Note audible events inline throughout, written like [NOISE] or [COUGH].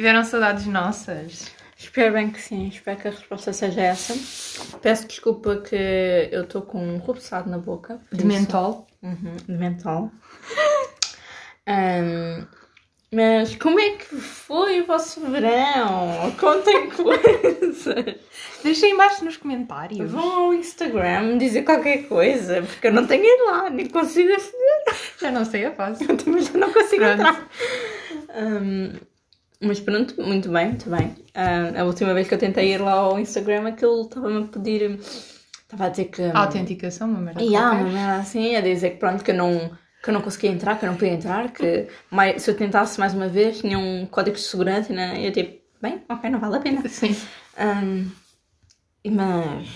Tiveram saudades nossas? Espero bem que sim, espero que a resposta seja essa. Peço desculpa que eu estou com um rubeçado na boca. De mentol? Uhum, de mental. [LAUGHS] Ahm, mas como é que foi o vosso verão? Contem [LAUGHS] coisas. Deixem embaixo nos comentários. Vão ao Instagram dizer qualquer coisa, porque eu não tenho ido lá, nem consigo aceder. Já não sei a fase. [LAUGHS] Eu também já não consigo Pronto. entrar. Ahm, mas pronto, muito bem, muito bem. Ah, a última vez que eu tentei ir lá ao Instagram, aquilo estava-me a pedir. Estava a dizer que. A autenticação, uma merda. Qualquer. uma merda assim, a dizer que pronto, que eu não, que eu não conseguia entrar, que eu não podia entrar, que mais, se eu tentasse mais uma vez tinha um código de segurança, né? E eu tipo, bem, ok, não vale a pena. [LAUGHS] Sim. E mas,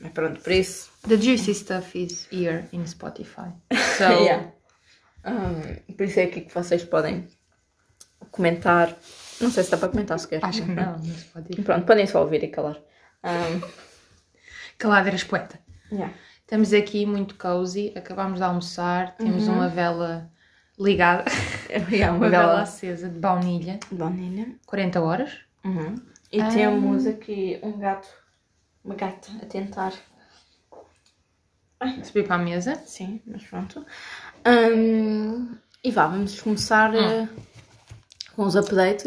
mas pronto, por isso. The juicy stuff is here in Spotify. So, [LAUGHS] Yeah. Ahm, por isso é aqui que vocês podem comentar. Não sei se dá para comentar sequer. acho que não, no Spotify. Pronto, podem só ouvir e calar. Ahm, Caladeiras poeta. yeah. Estamos aqui muito cozy, acabámos de almoçar, temos uma vela ligada, [LAUGHS] Yeah, uma vela acesa de baunilha, Baunilha. 40 horas. Uhum. E temos aqui um gato, uma gata a tentar. Subir para a mesa. Sim, mas pronto. Hum, e vá, vamos começar eh, com os updates.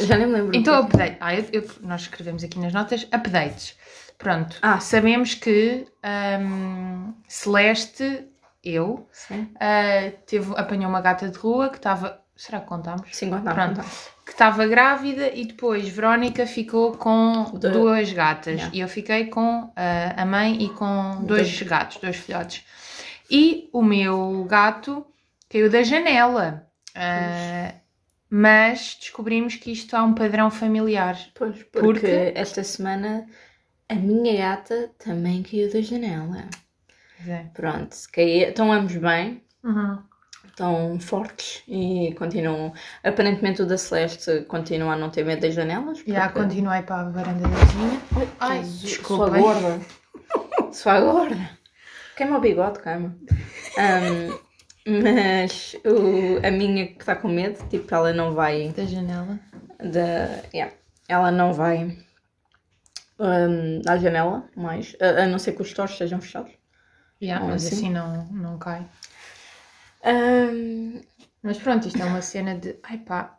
Eu já nem me lembro. Então, é update. Ah, eu- eu- nós escrevemos aqui nas notas updates. Pronto. Ah. Sabemos que hum, Celeste, eu, Sim, ah, teve, apanhou uma gata de rua que estava. Será que contámos? sim contar, Pronto. contar. que estava grávida e depois Verónica ficou com duas gatas Yeah. e eu fiquei com ah, a mãe e com dois gatos, dois filhotes. E o meu gato caiu da janela. Ah, mas descobrimos que isto há um padrão familiar. Pois, porque, Porque- esta semana a minha gata também caiu da janela. Pronto, caiu, estão ambos bem, Uhum. estão fortes e continuam. Aparentemente o da Celeste continua a não ter medo das janelas. Já porque- continuei para a varanda da vizinha. Ai, Ai, Jesus, desculpem. Sua gorda. Sua gorda. Queima o bigode, calma. [LAUGHS] Ahm, mas o- a minha que está com medo, tipo, ela não vai. Da janela. Da, yeah, ela não vai ahm, à janela mais, a, a não ser que os stores estejam fechados. Yeah, Ah, mas sim. assim não, não cai. Ahm, Mas pronto, isto é uma cena de. Ai pá,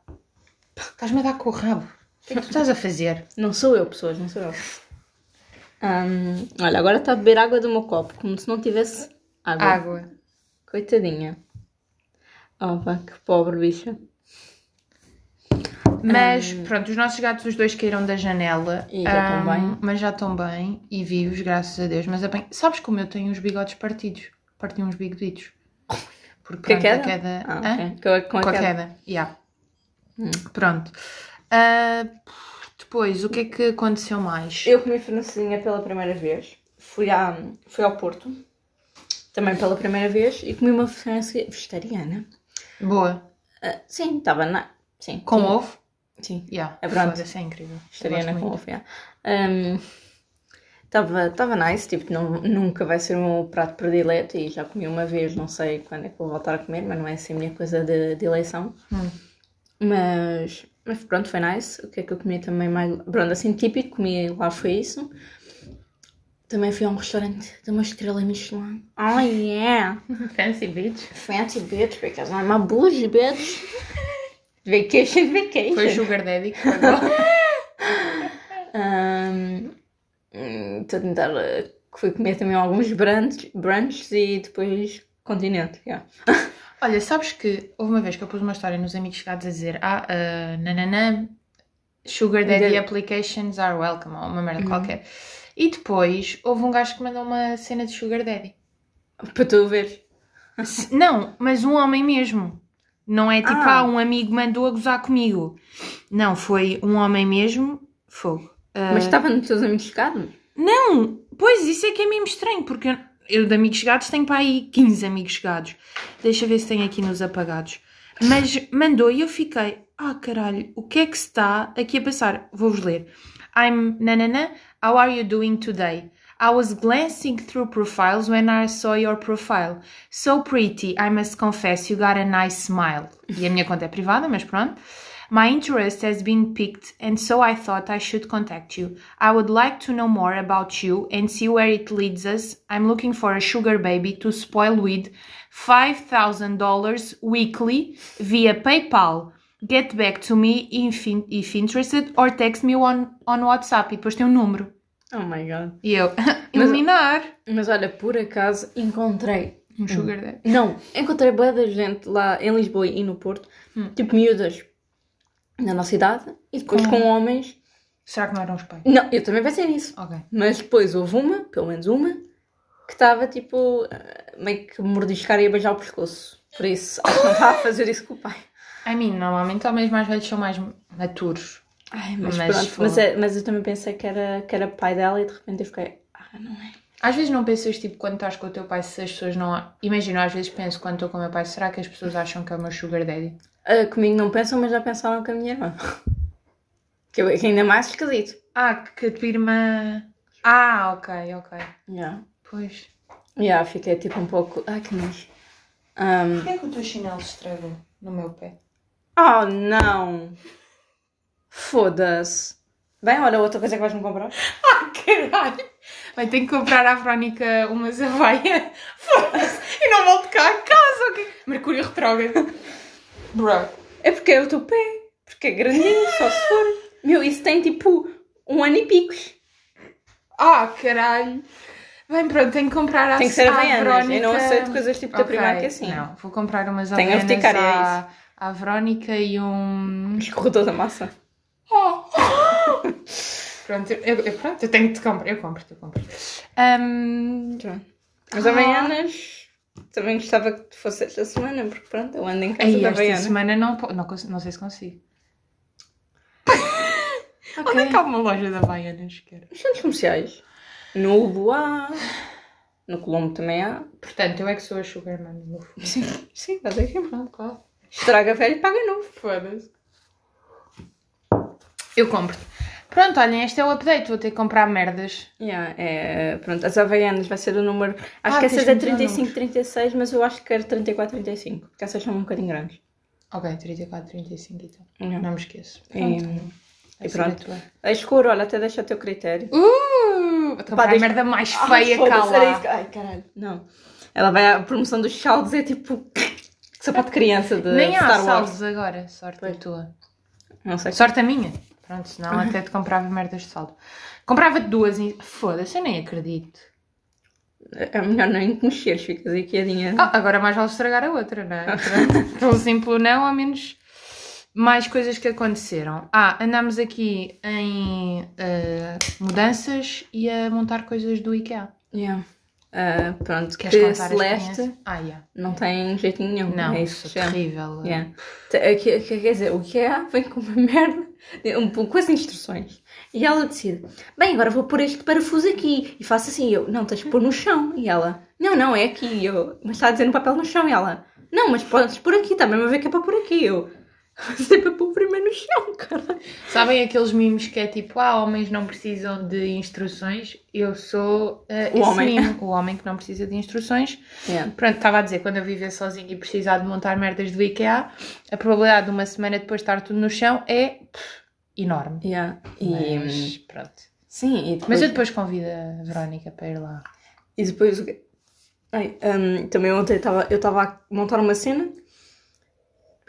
estás-me a dar com o rabo. O que é que tu estás a fazer? não sou eu, pessoas, não sou eu. Ahm, olha, agora está a beber água do meu copo, como se não tivesse água. Água. Coitadinha. Opa, que pobre bicha. Mas pronto, os nossos gatos, os dois caíram da janela. E já estão Ahm, bem? Mas já estão bem e vivos, graças a Deus. Mas apanho... sabes como eu tenho os bigodes partidos? Parti uns bigoditos. Porque Com a queda? queda. Ah, Hã? ok. Com a, com a queda. queda, yeah. Pronto. Ah, depois, o que é que aconteceu mais? Eu comi francesinha pela primeira vez. Fui, à, fui ao Porto. Também pela primeira vez. E comi uma francesinha vegetariana. Boa. Ah, sim, estava na... Sim. Com sim, ovo? Sim. Yeah. É pronto. Foda-se, é incrível. Vegetariana com ovo, yeah. Ahm, Estava tava nice, tipo, não, nunca vai ser o meu prato predileto e já comi uma vez, não sei quando é que vou voltar a comer, mas não é assim a minha coisa de, de eleição. Hum. Mas, mas pronto, foi nice. O que é que eu comi também mais. Pronto, assim típico, comi lá foi isso. Também fui a um restaurante de uma estrela Michelin. Oh yeah! [LAUGHS] Fancy bitch. Fancy bitch, because I'm a bougie bitch. [LAUGHS] Vacation, vacation. Foi Sugar Daddy que pagou. [LAUGHS] Hum, Estou a tentar. eh, Fui comer também alguns brunch, brunches e depois continente. yeah. Olha, sabes que houve uma vez que eu pus uma história nos amigos chegados a dizer Ah, uh, nananã, Sugar Daddy De- applications are welcome, ou uma merda qualquer. E depois houve um gajo que mandou uma cena de Sugar Daddy. Para tu ver. Não, mas um homem mesmo. Não é tipo, Ah. ah, um amigo mandou a gozar comigo. Não, foi um homem mesmo. Fogo. Ah, Mas estava nos teus amigos chegados? Não, pois isso é que é mesmo estranho, porque eu, eu de amigos chegados tenho para aí 15 amigos chegados. Deixa ver se tem aqui nos apagados. Mas mandou e eu fiquei, ah caralho, o que é que se está aqui a passar? Vou-vos ler. I'm nanana, how are you doing today? I was glancing through profiles when I saw your profile. So pretty, I must confess, you got a nice smile. E a minha conta é privada, mas pronto. My interest has been piqued, and so I thought I should contact you. I would like to know more about you and see where it leads us. I'm looking for a sugar baby to spoil with $5,000 weekly via PayPal. Get back to me if, in- if interested or text me on, on WhatsApp. E depois tem um número. Oh my god. E eu, [LAUGHS] iluminar. Mas olha, por acaso encontrei. Um sugar daddy. Não, encontrei boa da gente lá em Lisboa e no Porto, tipo miúdas na nossa idade, e depois com homens. Será que não eram os pais? Não, eu também pensei nisso. Ok. Mas depois houve uma, pelo menos uma, que estava tipo eh, meio que mordiscar e a beijar o pescoço. Por isso, acho [COUGHS] que não estava a fazer isso com o pai. I mean, normalmente homens mais velhos são mais maturos. Ai, mas, Mas pronto. foi. Mas, é- mas eu também pensei que era, que era pai dela e de repente eu fiquei, ah, não é? Às vezes não pensas, tipo, quando estás com o teu pai, se as pessoas não... Imagina, às vezes penso, quando estou com o meu pai, será que as pessoas acham que é o meu sugar daddy? Ah, comigo não pensam, mas já pensaram com a minha irmã. [LAUGHS] Que, eu, que ainda mais esquisito. Ah, que a tua irmã... Ah, ok, ok. Yeah. Pois. Yeah, fiquei tipo um pouco. Ai que nojo. Um... Porquê é que o teu chinelo se estragou no meu pé? Oh não! Foda-se. Bem, olha, outra coisa que vais-me comprar. [LAUGHS] Ah, caralho! Vai ter que comprar à Verónica umas avaia. [LAUGHS] Foda-se! E não volto cá a casa, ok? Mercúrio retrógrado. Bro. É porque é o teu pé. Porque é grandinho, só se for. Meu, isso tem tipo um ano e picos. Ah, caralho! Bem, pronto, tenho que comprar à Tem que ser à havaianas. Eu não aceito coisas tipo da Ok, Primark assim. Não, vou comprar umas Tenho havaianas urticária, é à, à Verónica e um... [LAUGHS] Escorredor da massa. Oh. [LAUGHS] pronto, eu, eu- pronto, eu tenho que te comprar. Eu compro, eu compro. Ahm, As Ah. Havaianas. Também gostava que fosse esta semana, porque pronto, eu ando em casa aí, da esta Havaiana. semana não, não, não sei se consigo. [LAUGHS] Onde é que há uma loja de Havaianas? Quero? Nos centros comerciais. No Ubo há. No Colombo também há. Portanto, eu é que sou a Sugar Mami. Sim, sim, estás aqui. Pronto, claro. Estraga velho e paga novo. Foda-se. Eu compro. Pronto, olhem, este é o update. Vou ter que comprar merdas. Yeah, é, pronto, as Havaianas vai ser o número. Acho Ah, que essas é meter 35, 36, mas eu acho que quero 34, 35. Porque essas são um bocadinho grandes. Ok, 34, 35 e tal. Yeah. Não me esqueço. E- Pronto. e Vai ser pronto. a tua. A escuro, olha, até deixa a teu critério. Uh! Vou comprar a deixa- merda mais Ai, feia isso que- Ai, caralho. Não. Ela vai à promoção dos saldos, é tipo. Sapato de criança de Nem há Star Wars. saldos agora. Sorte a tua. Não sei. Sorte a minha. Pronto, senão até te comprava merdas de saldo. Comprava-te duas e... Foda-se, eu nem acredito. É melhor nem te mexeres, ficas aí quietinha. Ah, agora mais vale estragar a outra, não é? [LAUGHS] Pronto. Pelo simples não, ao menos mais coisas que aconteceram. Ah, andámos aqui em eh, mudanças e a montar coisas do IKEA. Yeah. Ah, pronto, Queres que Celeste? Ah, yeah. não tem jeitinho nenhum. Não, é isso é terrível. Yeah. Que- Quer dizer, o que é [LAUGHS] vem com uma merda, um pouco com as instruções. E ela decide, bem, agora vou pôr este parafuso aqui. E faço assim, eu, não, tens de pôr no chão. E ela, não, não, é aqui. E eu, mas está a dizer no papel no chão. E ela, não, mas podes pôr aqui, também a ver que é para pôr aqui. Eu, para pôr primeiro no chão, cara. Sabem aqueles mimos que é tipo, ah, homens não precisam de instruções? Eu sou eh, O esse homem. mimo, o homem que não precisa de instruções. Yeah. Pronto, estava a dizer, quando eu viver sozinha e precisar de montar merdas do IKEA, a probabilidade de uma semana depois estar tudo no chão é pff, enorme. Yeah. E, Mas, pronto. sim, depois, Mas eu depois convido a Verónica para ir lá. E depois o quê? Ai, hum, também ontem eu estava a montar uma cena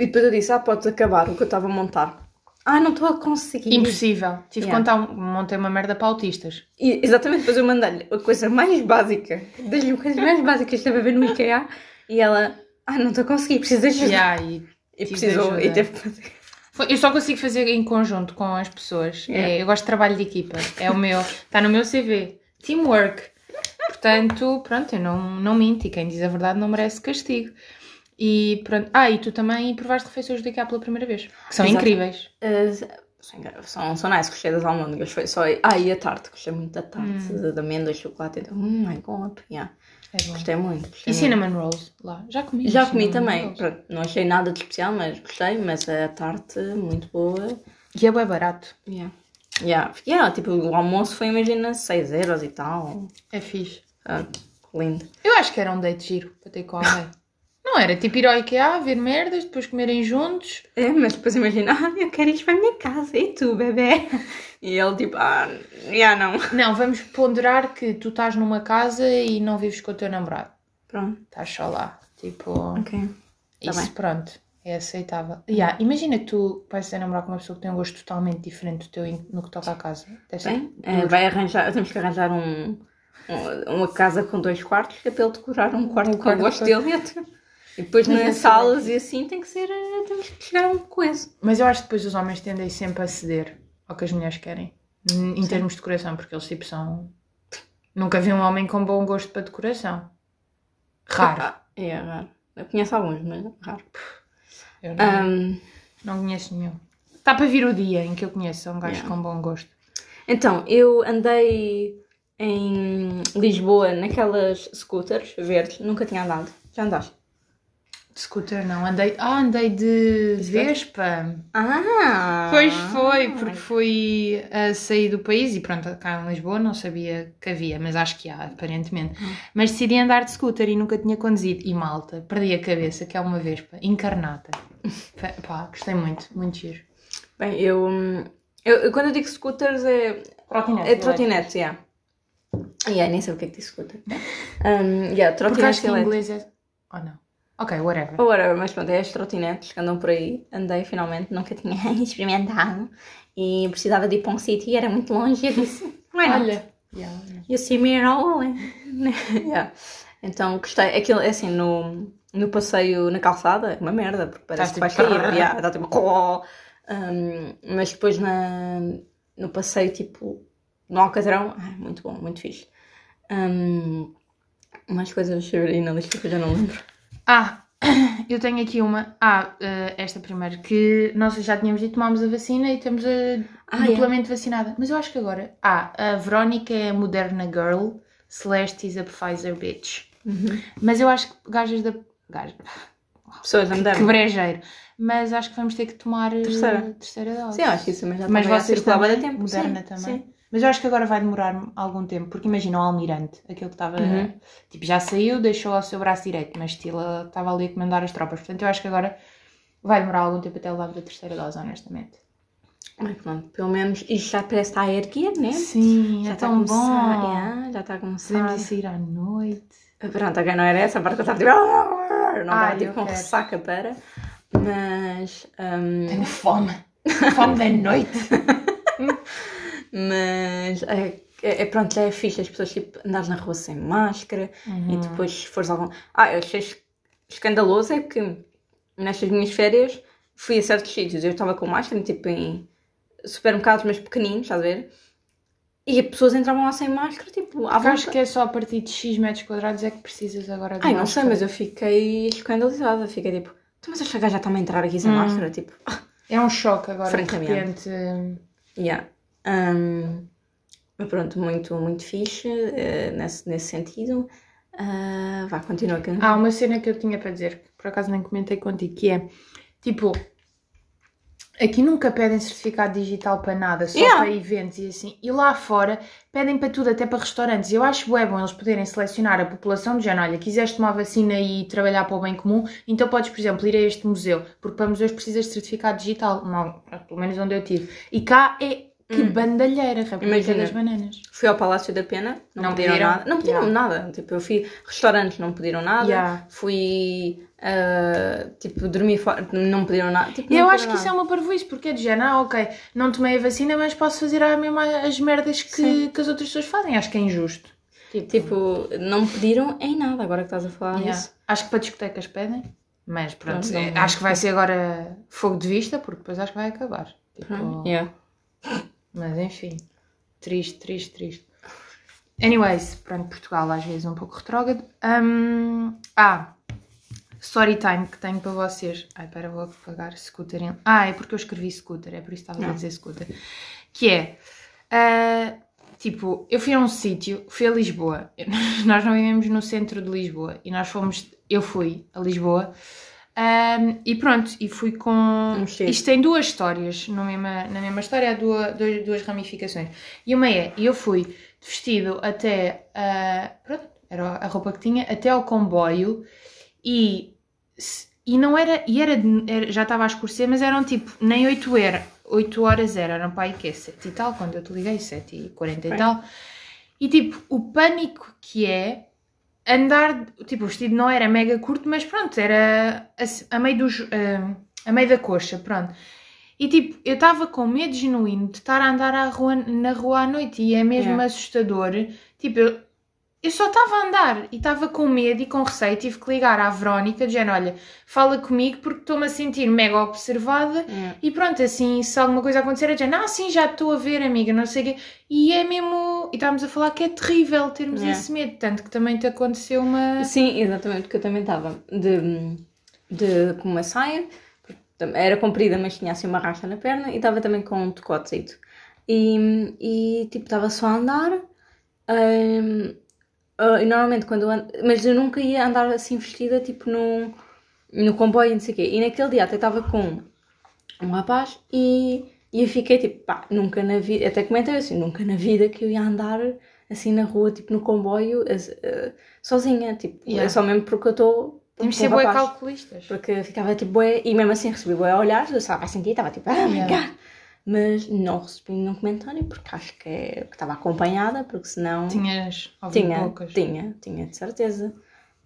e depois eu disse: Ah, podes acabar o que eu estava a montar. Ah, não estou a conseguir. Impossível. Tive Yeah. que contar, um- montei uma merda para autistas. E, exatamente, depois eu mandei-lhe a coisa mais básica, das coisas mais básicas que estava a ver no IKEA e ela: Ah, não estou a conseguir, preciso de ajuda. Yeah, e e precisou, ajuda. e teve que fazer. Eu só consigo fazer em conjunto com as pessoas. Yeah. É, eu gosto de trabalho de equipa. É o meu. Está no meu CV. Teamwork. Portanto, pronto, eu não, não minto. E quem diz a verdade não merece castigo. E pronto. Ah, e tu também provaste refeições do IKEA pela primeira vez. Que são Exato. incríveis. Uh, são, são nice, gostei das almôndegas, foi só. Ah, e a tarte, gostei muito da tarte, Hum. de amêndoas, chocolate, então, oh my god, yeah. É bom. gostei muito. Gostei E muito. cinnamon rolls lá. Já comi. Já comi também. Pronto, não achei nada de especial, mas gostei. Mas a tarte, muito boa. E é bem barato. Yeah. Yeah. Yeah, tipo, o almoço foi, imagina, 6 euros e tal. É fixe. Ah, lindo. Eu acho que era um date giro para ter com alguém. [LAUGHS] Não era tipo ir ao IKEA, ver merdas, depois comerem juntos. É, mas depois imagina, ah, eu quero ir para a minha casa, e tu, bebê? E ele tipo, ah, já não. Não, vamos ponderar que tu estás numa casa e não vives com o teu namorado. Pronto, Estás só lá. Tipo, ok. Tá isso bem. pronto. É aceitável. Yeah, imagina que tu vais ser namorar com uma pessoa que tem um gosto totalmente diferente do teu no que toca à casa. Bem, é, vai arranjar, temos que arranjar um, um- uma casa com dois quartos, que é para ele decorar um quarto Um com o gosto dele. E depois Mas nas salas e assim tem que ser, eh, temos que chegar a um coisa. Mas eu acho que depois os homens tendem sempre a ceder ao que as mulheres querem. Em em termos de decoração, porque eles tipo são. Nunca vi um homem com bom gosto para decoração. Raro. Ah, é raro. Eu conheço alguns, mas é raro. Eu não, Ahm, não conheço nenhum. Está para vir o dia em que eu conheço um gajo Yeah. com bom gosto. então, eu andei em Lisboa naquelas scooters verdes, nunca tinha andado. Já andaste? De scooter não, andei. Ah, andei de Vespa. Ah! Pois foi, porque fui a sair do país e pronto, cá em Lisboa não sabia que havia, mas acho que há, aparentemente. Mas decidi andar de scooter e nunca tinha conduzido. E malta, perdi a cabeça, que é uma Vespa, encarnada. [LAUGHS] Pá, gostei muito, muito giro. Bem, eu, hum, eu, quando eu digo scooters é, Trotinete. é trotinete, yeah. Yeah, nem sei o que é que diz scooter. [LAUGHS] Um, yeah, Porque acho que em inglês é. Oh não. Ok, whatever. Whatever, mas pronto, é as trotinetes que andam por aí. Andei finalmente, nunca tinha [LAUGHS] experimentado. E precisava de ir para um sítio e era muito longe. E eu disse, why not? Olha. Yeah. You see me all. [LAUGHS] yeah. Então gostei. Aquilo, é assim, no, no passeio na calçada, é uma merda, porque parece Estás que vais tipo, cair. Yeah, dá tipo. Um, mas depois na, no passeio, tipo, no Alcatrão, ai, muito bom, muito fixe. Um, mais coisas aí na lista que eu já não lembro. Ah, [CLEARS THROAT] eu tenho aqui uma. Ah, eh, esta primeiro, que nós já tínhamos dito, tomámos a vacina e estamos a Ah, duplamente vacinada. Mas eu acho que agora. Ah, a Verónica é a Moderna Girl, Celeste is a Pfizer Bitch. Mas eu acho que gajas da. Gajas. Pessoas a mudar. Que brejeiro. Mas acho que vamos ter que tomar eh, Terceira. terceira dose. Sim, acho que isso também já Mas vocês circular há tempo. Moderna Sim, também. sim. Mas eu acho que agora vai demorar algum tempo, porque imagina o Almirante, aquele que estava, Uhum. tipo, já saiu, deixou ao seu braço direito, mas Tila estava ali a comandar as tropas. Portanto, eu acho que agora vai demorar algum tempo até levar a terceira dose, honestamente. Mas pronto, pelo menos isto já parece estar a erguer, né? Sim, já é está a tão começar. bom. yeah, já está a começar. Podemos ir sair à noite. Pronto, ok, não era essa a parte que eu estava tipo. Não estava Ai, tipo eu com ressaca para. Mas. hum, Tenho fome. Fome da noite. [LAUGHS] mas. É, é, é, pronto, já é fixe as pessoas tipo andares na rua sem máscara Uhum. e depois se fores algum. Ah, eu achei es- escandaloso é que nestas minhas férias fui a certos sítios. Eu estava com máscara, tipo em supermercados, mas pequeninos, estás a ver? E as pessoas entravam lá sem máscara, tipo, à Eu acho que é só a partir de X metros quadrados é que precisas agora de Ai, não sei, máscara. mas eu fiquei escandalizada. Fiquei tipo, "Tu, mas esta gaja está-me a entrar aqui sem Hum. máscara? Tipo, [LAUGHS] É um choque agora, de Francamente. repente. yeah. Um, pronto, muito, muito fixe eh, nesse, nesse sentido. Ah, vá, continua aqui. Há uma cena que eu tinha para dizer, que por acaso nem comentei contigo, que é tipo. Aqui nunca pedem certificado digital para nada, só Yeah. para eventos e assim. E lá fora pedem para tudo, até para restaurantes. Eu acho bom eles poderem selecionar a população de género. Olha, quiseste tomar vacina e trabalhar para o bem comum, então podes, por exemplo, ir a este museu, porque para museus precisas de certificado digital. Não, pelo menos onde eu tive. E cá é que bandalheira, República Imagina. das Bananas. Fui ao Palácio da Pena, não, Não pediram, pediram? nada. Não pediram Yeah. nada. Tipo, eu fui. Restaurantes não pediram nada. Yeah. Fui. ah, tipo, dormi fora, não pediram nada. Tipo, eu acho que isso é uma parvoíce, porque é de género, ah, ok, não tomei a vacina, mas posso fazer a mesma, as merdas que, que as outras pessoas fazem. Acho que é injusto. Tipo, Tipo, não pediram em nada, agora que estás a falar yeah. disso. acho que para discotecas pedem, mas pronto, Pronto, é- não- acho que vai ser agora fogo de vista, porque depois acho que vai acabar. Tipo, Yeah. Mas enfim, triste, triste, triste. Anyways, pronto, Portugal às vezes é um pouco retrógrado. Hum, ah, story time que tenho para vocês. Ai, espera, vou apagar scooter. em- Ah, é porque eu escrevi scooter, é por isso que estava a Não. dizer scooter. Que é, ah, tipo, eu fui a um sítio, fui a Lisboa. [LAUGHS] Nós não vivemos no centro de Lisboa e nós fomos, eu fui a Lisboa. Hum, e pronto, e fui com. mosteiro. Isto tem duas histórias. No mesma, na mesma história há duas, duas, duas ramificações. E uma é, eu fui vestido até. ah, pronto, era a roupa que tinha, até ao comboio e e não era, e era, era- já estava a escurecer, mas eram tipo, nem 8 era, 8 horas era, eram para aí que é 7 e tal, quando eu te liguei, 7 e 40 e tal. E tipo, o pânico que é andar, tipo, o vestido não era mega curto, mas pronto, era a, a meio dos, ah, a meio da coxa, pronto. E tipo, eu estava com medo genuíno de estar a andar rua, na rua à noite e é mesmo Yeah. assustador. Tipo, eu, eu só estava a andar e estava com medo e com receio. Tive que ligar à Verónica, dizendo: Olha, fala comigo porque estou-me a sentir mega observada. Yeah. E pronto, assim, se alguma coisa acontecer, é dizer: Ah, sim, já estou a ver, amiga, não sei o quê. E é mesmo. E estávamos a falar que é terrível termos Yeah. esse medo. Tanto que também te aconteceu uma. Sim, exatamente, porque eu também estava de, de, com uma saia, era comprida, mas tinha assim uma racha na perna, e estava também com um decotezito. E, e tipo, estava só a andar, hum, ah, e normalmente quando eu ando, mas eu nunca ia andar assim vestida, tipo, no, no comboio e não sei o quê. E naquele dia até estava com um rapaz e, e eu fiquei tipo, pá, nunca na vida, até comentei assim, nunca na vida que eu ia andar assim na rua, tipo no comboio, as- eh, sozinha, tipo, Yeah. é só mesmo porque eu estou. Temos de ser rapaz. calculistas. Porque ficava tipo bué, e mesmo assim recebi bué olhares, eu estava a sentir, estava tipo, [LAUGHS] ah, Yeah. God. Mas não recebi nenhum comentário porque acho que, é, estava acompanhada, porque senão. Tinhas ouvido tinha, bocas. tinha, tinha, de certeza.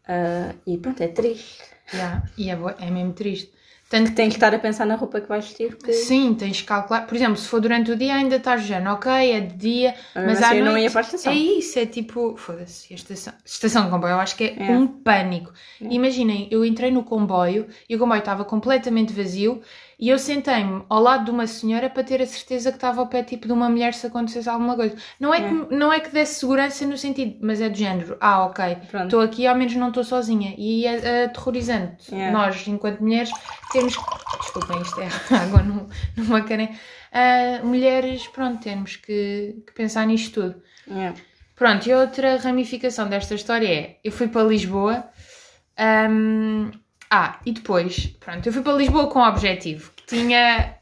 Ah, e pronto, é triste. Yeah. E é, é mesmo triste. Tanto que Tens que estar a pensar na roupa que vais vestir, porque Sim, tens que calcular. Por exemplo, se for durante o dia, ainda estás já, ok, é de dia, Mas mas assim à eu noite. não ia para a estação. É isso, é tipo. Foda-se, a estação, estação de comboio, eu acho que é, É. um pânico. Imaginem, eu entrei no comboio e o comboio estava completamente vazio e eu sentei-me ao lado de uma senhora para ter a certeza que estava ao pé tipo de uma mulher se acontecesse alguma coisa. Não é, Que, não é que desse segurança no sentido, mas é do género, ah, ok, estou aqui, ao menos não estou sozinha. E é, é aterrorizante. É. Nós, enquanto mulheres, temos que. Desculpem, isto é [LAUGHS] água no, numa caneca. Ah, mulheres, pronto, temos que, que pensar nisto tudo. Yeah. Pronto, e outra ramificação desta história é: eu fui para Lisboa. hum, ah, e depois, pronto, eu fui para Lisboa com o objetivo que tinha.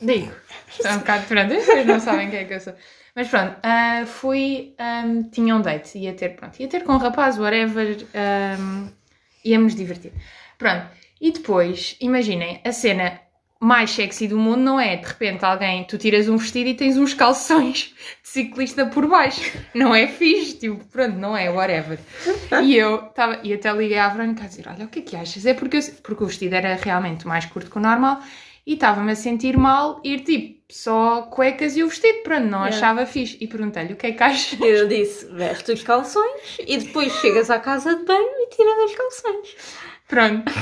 Digo, está um bocado pronto, vocês não sabem quem é que eu sou. Mas pronto, ah, fui. hum, tinha um date, ia ter, pronto, ia ter com um rapaz, whatever, hum, íamos divertir. Pronto, e depois, imaginem, a cena mais sexy do mundo não é de repente alguém, tu tiras um vestido e tens uns calções [LAUGHS] de ciclista por baixo. Não é fixe, tipo, pronto, não é, whatever. E eu estava, e até liguei à Verónica a dizer: Olha, o que é que achas? É porque, eu- porque o vestido era realmente mais curto que o normal e estava-me a sentir mal ir tipo só cuecas e o vestido, pronto, não Yeah. achava fixe. E perguntei-lhe: O que é que achas? Eu disse, veste os calções e depois chegas à casa de banho e tiras os calções. Pronto.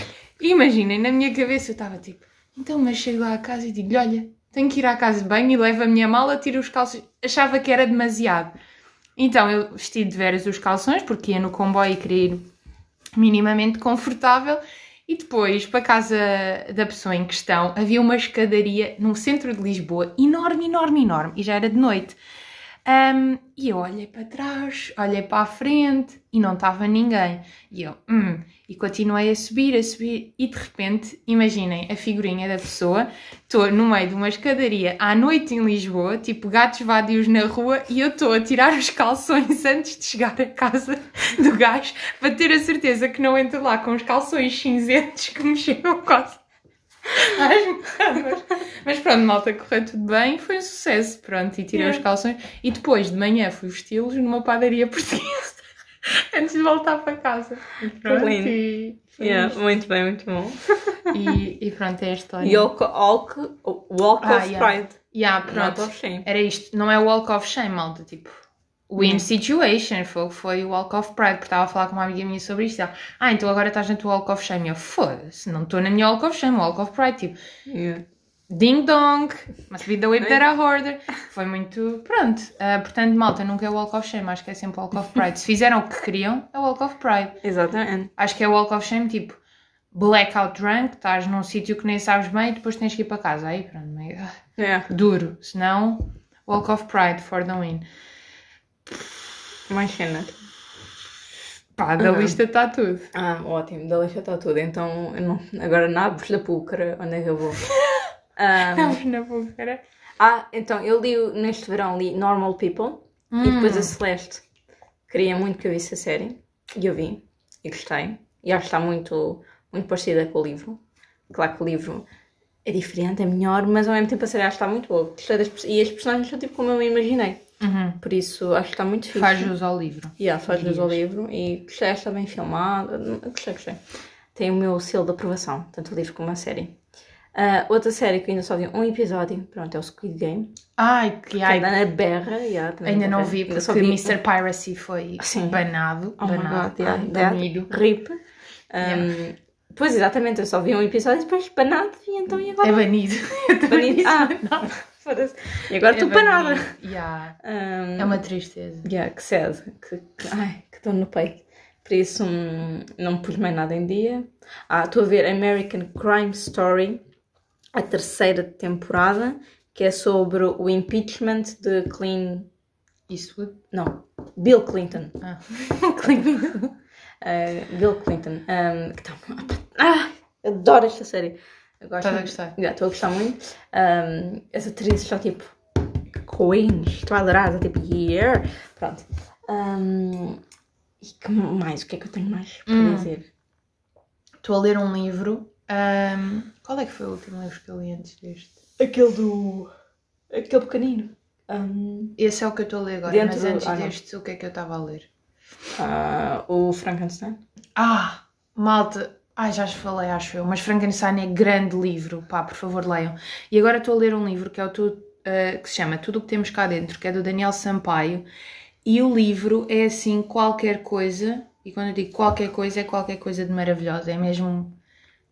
Imaginem, na minha cabeça eu estava tipo, então, mas chego lá à casa e digo, olha, tenho que ir à casa de banho e levo a minha mala, tiro os calções. Achava que era demasiado. Então eu vesti de veras os calções, porque ia no comboio e queria ir minimamente confortável. E depois, para a casa da pessoa em questão, havia uma escadaria no centro de Lisboa, enorme, enorme, enorme, e já era de noite. Ahm, e eu olhei para trás, olhei para a frente e não estava ninguém. E eu, hum, e continuei a subir, a subir, e de repente, imaginem a figurinha da pessoa, estou no meio de uma escadaria à noite em Lisboa, tipo gatos vadios na rua, e eu estou a tirar os calções [LAUGHS] antes de chegar à casa do gajo para ter a certeza que não entro lá com os calções cinzentos que me chegam quase. [LAUGHS] Mas pronto, malta, correu tudo bem, foi um sucesso, pronto, e tirei os calções. E depois de manhã fui vesti-los numa padaria [LAUGHS] portuguesa antes de voltar para casa. E pronto, lindo. e, Yeah, muito bem, muito bom. e, e pronto, é a história. Walk, walk, walk Ah, of yeah. Pride. Yeah, pronto. of shame. Era isto, não é walk of shame, malta, tipo. Win situation, foi, foi o Walk of Pride, porque estava a falar com uma amiga minha sobre isto. e Ela, ah, então agora estás na tua Walk of Shame. E eu, foda-se, não estou na minha Walk of Shame, Walk of Pride. Tipo, Yeah. Ding dong, must be the whip that I order. Foi muito. Pronto. Ah, portanto, malta, nunca é Walk of Shame, acho que é sempre Walk of Pride. Se fizeram o que queriam, é Walk of Pride. Exatamente. Acho que é Walk of Shame, tipo, blackout drunk, estás num sítio que nem sabes bem e depois tens que ir para casa. Aí, pronto, meio ah, Yeah. duro. Senão, Walk of Pride for the win. Mais cena. Pá, da Uhum. lista está tudo. Ah, ótimo, da lixa está tudo. Então, não, agora nabos da púlcara, onde é que eu vou? Estamos na búlgara. ah, então, eu li, neste verão, li Normal People. E depois a Celeste queria muito que eu visse a série. E eu vi. E gostei. E acho que está muito, muito parecida com o livro. Claro que o livro é diferente, é melhor, mas ao mesmo tempo a série acho que está muito boa. E as personagens são tipo como eu me imaginei. Uhum. Por isso acho que está muito fixe. Faz jus ao livro. Yeah, faz jus ao livro e gostei, está bem filmado. Gostei, gostei. Tem o meu selo de aprovação, tanto o livro como a série. Ah, outra série que ainda só vi um episódio, pronto, é o Squid Game. Ai, que ai, ainda na berra. yeah, ainda não vi, porque vi Mr. Piracy foi Sim. banado. Oh my banado. god, yeah, banido. RIP. Um, Pois, exatamente, eu só vi um episódio e depois panado e então e agora? É banido. [LAUGHS] Banido. Ah, não, foda-se. E agora estou É banido. Yeah. Um, É uma tristeza. Yeah, que sede, que, que, ai, que dor no peito. Por isso hum, não pus mais nada em dia. Ah, estou a ver American Crime Story, a terceira temporada, que é sobre o impeachment de Clean... Eastwood? Não, Bill Clinton. Ah. [LAUGHS] Clinton. Uh, Bill Clinton. Um, que tá... Ah, adoro esta série. Eu gosto Estás a muito. gostar? Yeah, Estou a gostar muito. Um, as atrizes estão tipo queens. Estou a adorar. Estou tipo, yeah. Pronto. Um, e que mais? O que é que eu tenho mais para Hum. dizer? Estou a ler um livro. ahm, qual é que foi o último livro que eu li antes deste? Aquele do. Aquele pequenino. Um, Esse é o que eu estou a ler agora, Dentro mas do- antes ah, não. deste, o que é que eu estava a ler? ah, o Frankenstein. Ah, malta. Ai, já vos falei, acho eu. Mas Frankenstein é grande livro. Pá, por favor, leiam. E agora estou a ler um livro que é o tu, eh, que se chama Tudo o que temos cá dentro, que é do Daniel Sampaio. E o livro é assim qualquer coisa. E quando eu digo qualquer coisa, é qualquer coisa de maravilhosa. É mesmo.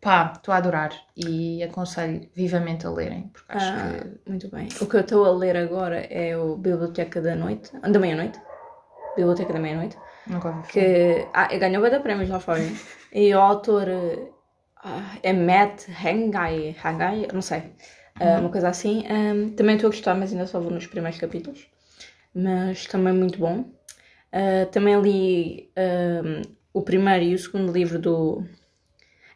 Pá, estou a adorar. E aconselho vivamente a lerem. Porque acho Ah, que. muito bem. O que eu estou a ler agora é o Biblioteca da Noite. Da Meia-Noite. Biblioteca da Meia-Noite. Nunca ouvi que ah, ganhou bem prémios lá fora. [LAUGHS] E o autor eh, ah, é Matt Hangai, Hangai, não sei, ah, uma coisa assim. Ahm, também estou a gostar, mas ainda só vou nos primeiros capítulos. Mas também muito bom. Ah, também li ahm, o primeiro e o segundo livro do.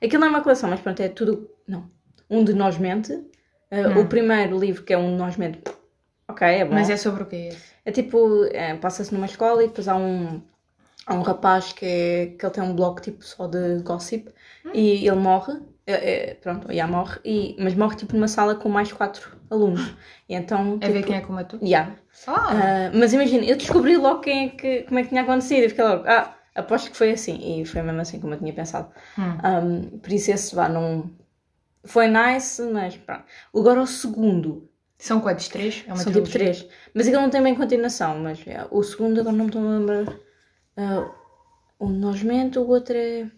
Aquilo não é uma coleção, mas pronto, é tudo. Não. Um de Nós Mente. O primeiro livro, que é um de Nós Mente. Ok, é bom. Mas é sobre o que é esse? É tipo, é, passa-se numa escola e depois há um, há um rapaz que, é, que ele tem um blog tipo só de gossip e ele morre, é, é, pronto, já morre, e, mas morre tipo numa sala com mais quatro alunos. E então, É ver tipo, quem é que o matou? yeah. Ah! Ah, mas imagina, eu descobri logo quem é que, como é que tinha acontecido e fiquei logo, ah, aposto que foi assim. E foi mesmo assim como eu tinha pensado. Hum. Um, por isso esse vá, não... Foi nice, mas pronto. Agora o segundo, São quantos? Três? É são tipo trilogia? três. Mas aquilo não tem bem continuação. Mas é, o segundo agora não me estou a lembrar. Ah, o Nojmento, o outro é.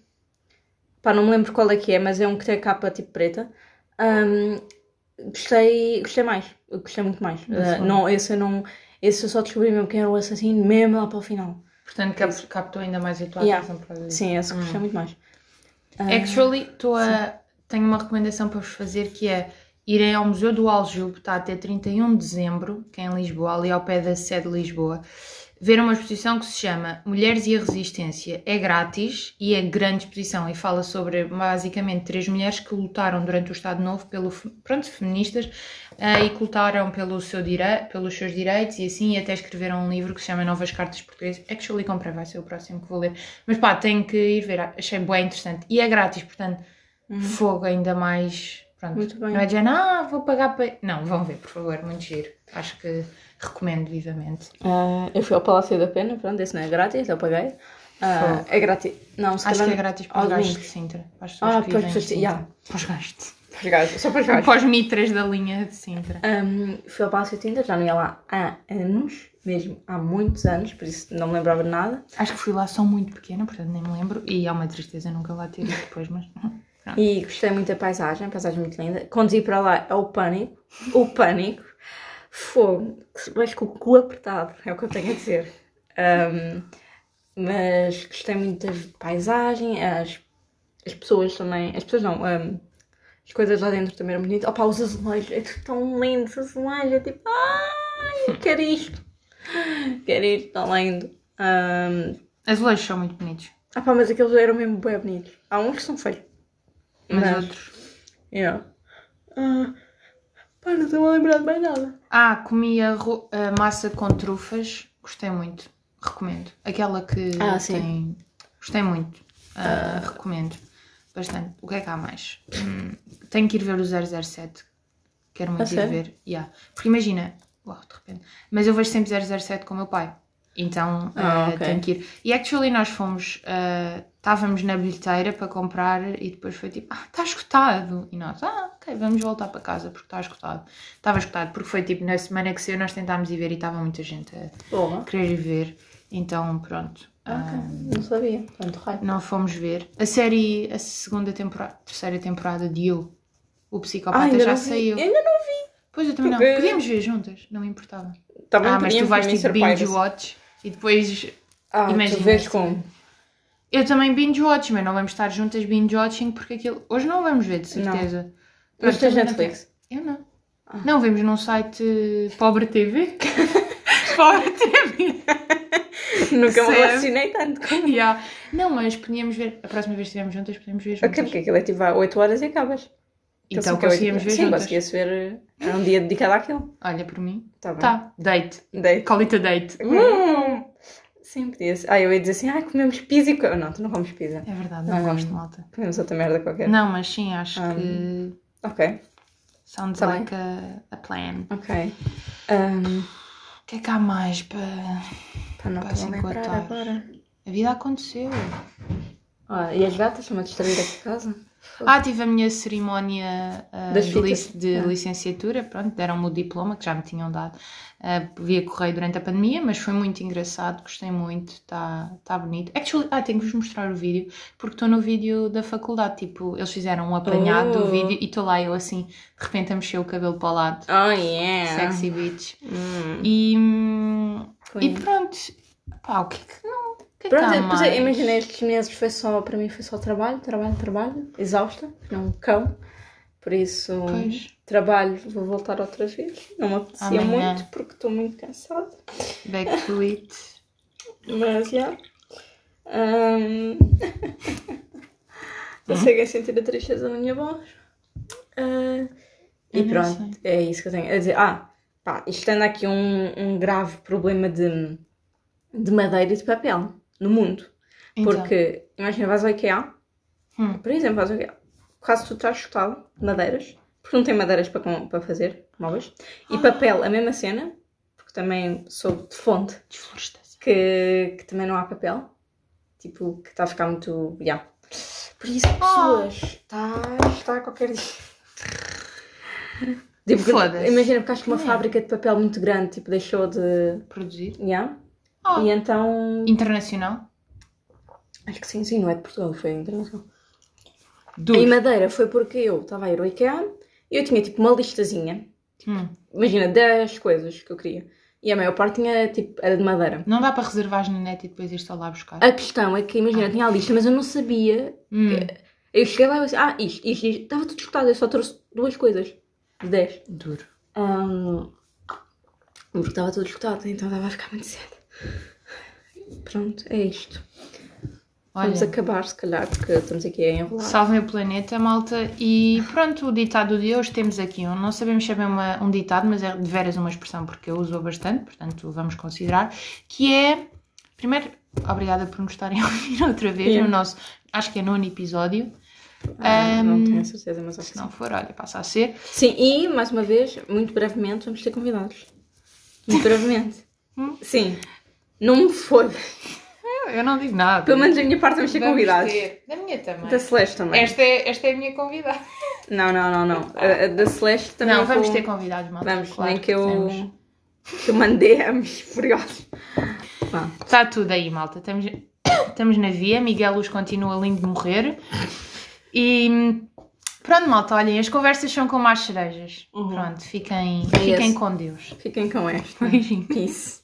Pá, não me lembro qual é que é, mas é um que tem a capa tipo preta. Ahm, gostei, gostei mais. Gostei muito mais. Ah, não, esse eu não. Esse eu só descobri mesmo quem era o assassino, mesmo lá para o final. Portanto, cap- captou ainda mais a tua Yeah. atenção causa disso. Sim, esse gostei muito mais. Ah, Actually, a... tenho uma recomendação para vos fazer que é irem ao Museu do Aljube, está até 31 de dezembro, que é em Lisboa, ali ao pé da sede de Lisboa, ver uma exposição que se chama Mulheres e a Resistência. É grátis e é grande exposição e fala sobre basicamente três mulheres que lutaram durante o Estado Novo pelo, pronto, feministas eh, e que lutaram pelo seu dire... pelos seus direitos e assim, e até escreveram um livro que se chama Novas Cartas Portuguesas. Actually, comprei, vai ser o próximo que vou ler. Mas pá, tenho que ir ver, achei bem interessante. E é grátis, portanto, fogo ainda mais. Pronto. Muito bem. Não é dizer, ah, vou pagar para. Não, vão ver, por favor, muito giro. Acho que recomendo vivamente. ah, eu fui ao Palácio da Pena, pronto, esse não é grátis, eu paguei. Ah, é grátis. Não, se Acho que é grátis para os gajos de. Sintra. Para as pessoas Ah, que vivem de- Sintra. yeah. Para os gajos. Para os gajos, só para os gajos. Para os mitras da linha de Sintra. Um, fui ao Palácio Tinta, já não ia lá há anos, mesmo há muitos anos, por isso não me lembrava de nada. Acho que fui lá só muito pequena, portanto nem me lembro. E há uma tristeza nunca lá ter ido depois, mas. [LAUGHS] Pronto. E gostei muito da paisagem, a paisagem muito linda. Conduzir para lá é o pânico, o pânico. Fogo, vais com o cu apertado, é o que eu tenho a dizer. Um, mas gostei muito da paisagem, as, as pessoas também, as pessoas não, um, as coisas lá dentro também eram bonitas. Opa, os azulejos, é tudo tão lindo, os azulejos, é tipo, ai, quero isto, quero isto, tão lindo. Um, Azulejos são muito bonitos. ah pá, mas aqueles eram mesmo bem bonitos. Há uns que são feios. Mas Mas- outros. Yeah. Ah, pá, não estou a lembrar de mais nada. Ah, comi a, massa com trufas. Gostei muito. Recomendo. Aquela que Ah, sim. tem. Gostei muito. Ah, Recomendo. bastante. O que é que há mais? Hum, tenho que ir ver o 007. Quero muito ir sério? ver. Yeah. Porque imagina, uau, de repente. Mas eu vejo sempre 007 com o meu pai. Então Ah, ok. tenho que ir. E actually nós fomos, eh, estávamos na bilheteira para comprar e depois foi tipo, ah, está esgotado. E nós, ah, ok, vamos voltar para casa porque está esgotado. Estava esgotado porque foi tipo na semana que saiu nós tentámos ir ver e estava muita gente a querer ir ver. Então pronto. Ah, não sabia. Tanto raio. não fomos ver. A série, a segunda temporada, terceira temporada de You, o psicopata ainda já não saiu. Ainda não vi. Pois eu também não. Porque- Podíamos ver juntas, não me importava. Também ah, mas tu vais tipo binge watch e depois. Ah, Imagina, tu vês como? Eu também binge watch, mas não vamos estar juntas binge watching porque aquilo. Hoje não vamos ver, de Não. certeza. Mas tens não Netflix? tenho- Eu não. Ah. Não, vemos num site Pobre TV. [LAUGHS] Pobre TV. [LAUGHS] Nunca me relacionei tanto com Yeah. Não, mas podíamos ver. A próxima vez que estivermos juntas, podemos ver juntas. Ok, porque aquilo é tipo há 8 horas e acabas. Então só conseguíamos ver Sim, juntas. conseguia-se ver. Era um dia dedicado àquilo. Olha, por mim. Tá bem. Tá, date. Dei. Call it a date. Hum. Sim, podia ser. Ah, eu ia dizer assim, ah, comemos pizza e... co-" Não, tu não comes pizza. É verdade, não Ah, gosto, malta. Comemos outra merda qualquer. Não, mas sim, acho Um, que Ok, sounds tá like a, a plan. ok. O que é que há mais para. pá, não Pá, estou a lembrar 50 horas. agora. A vida aconteceu. Ah, e as gatas estão a distrair aqui de casa? Ah, tive a minha cerimónia Das de, lic- de Ah. licenciatura, pronto, deram-me o diploma que já me tinham dado ah, via correio durante a pandemia, mas foi muito engraçado, gostei muito, está tá bonito. Actually, ah, tenho que vos mostrar o vídeo, porque estou no vídeo da faculdade, tipo, eles fizeram um apanhado Oh. do vídeo e estou lá eu assim, de repente a mexer o cabelo para o lado, Oh, yeah. sexy bitch. Hum. E, hum, e pronto, pá, o que é que não... Que é que Pronto, é, mais? imagina, estes meses foi só, para mim foi só trabalho, trabalho, trabalho, exausta, não um cão. Por isso, Pois. trabalho, vou voltar outra vez. Não me apetecia Amanhã. muito porque estou muito cansada. Back to it. Mas, já. Hum. Conseguem [LAUGHS] sentir a tristeza na minha voz. Ah, e Eu pronto, é isso que eu tenho a dizer. Ah, pá, isto anda aqui um, um grave problema de, de madeira e de papel no mundo. Então, Porque, imagina, vais ao IKEA, Hum. por exemplo, vais ao IKEA, quase tudo está escutado de madeiras, porque não tem madeiras para, para fazer móveis. E Ah. papel, a mesma cena, porque também sou de fonte que, que também não há papel. Tipo, que está a ficar muito. Yeah. Por isso, Ah. pessoas, está, está qualquer dia. [LAUGHS] Tipo, Foda-se. imagina, porque acho que uma É. fábrica de papel muito grande tipo, deixou de. Produzir. Yeah. Ah. E então. Internacional. Acho que sim, sim, não é de Portugal, foi internacional. Duro. Em Madeira foi porque eu estava a ir ao IKEA e eu tinha tipo uma listazinha. Hum. Imagina, 10 coisas que eu queria. E a maior parte tinha, tipo, era de madeira. Não dá para reservar na net e depois ir só lá buscar. A questão é que, imagina, Ah. tinha a lista, mas eu não sabia Hum. Eu cheguei lá e eu disse, ah, isto, isto, isto. Estava tudo escutado, eu só trouxe duas coisas. De 10. Duro. Ahm, porque estava tudo escutado, então estava a ficar muito cedo. Pronto, é isto. Vamos Olha, acabar, se calhar, porque estamos aqui a enrolar. salvem o planeta, malta. E pronto, o ditado de hoje temos aqui um. Não sabemos se é bem uma- um ditado, mas é de veras uma expressão porque eu uso bastante, portanto vamos considerar. Que é. Primeiro, obrigada por nos estarem [LAUGHS] a ouvir outra vez Yeah. no nosso. Acho que é nono episódio. Ah, não Ahm, tenho a certeza, mas acho Se que não sim. for, olha, passa a ser. Sim, e, mais uma vez, muito brevemente, vamos ter convidados. Muito [LAUGHS] brevemente. Hum? Sim. Não me foda. Eu, eu não digo nada. Pelo menos da minha parte vamos ter Vamos convidados. ter. Da minha também. Da Celeste também. Esta é, esta é a minha convidada. Não, não, não, não. A, a da Celeste também não, vamos vou- ter convidados, malta. Vamos, claro nem que eu, temos. que eu mandei DMs furiosos. Vá. Está tudo aí, malta. Estamos, [COUGHS] estamos na via. Miguel Luz continua lindo de morrer. E pronto, malta, olhem, as conversas são como as cerejas. Uhum. Pronto, fiquem, É fiquem esse. com Deus. Fiquem com esta. Beijinho. Peace.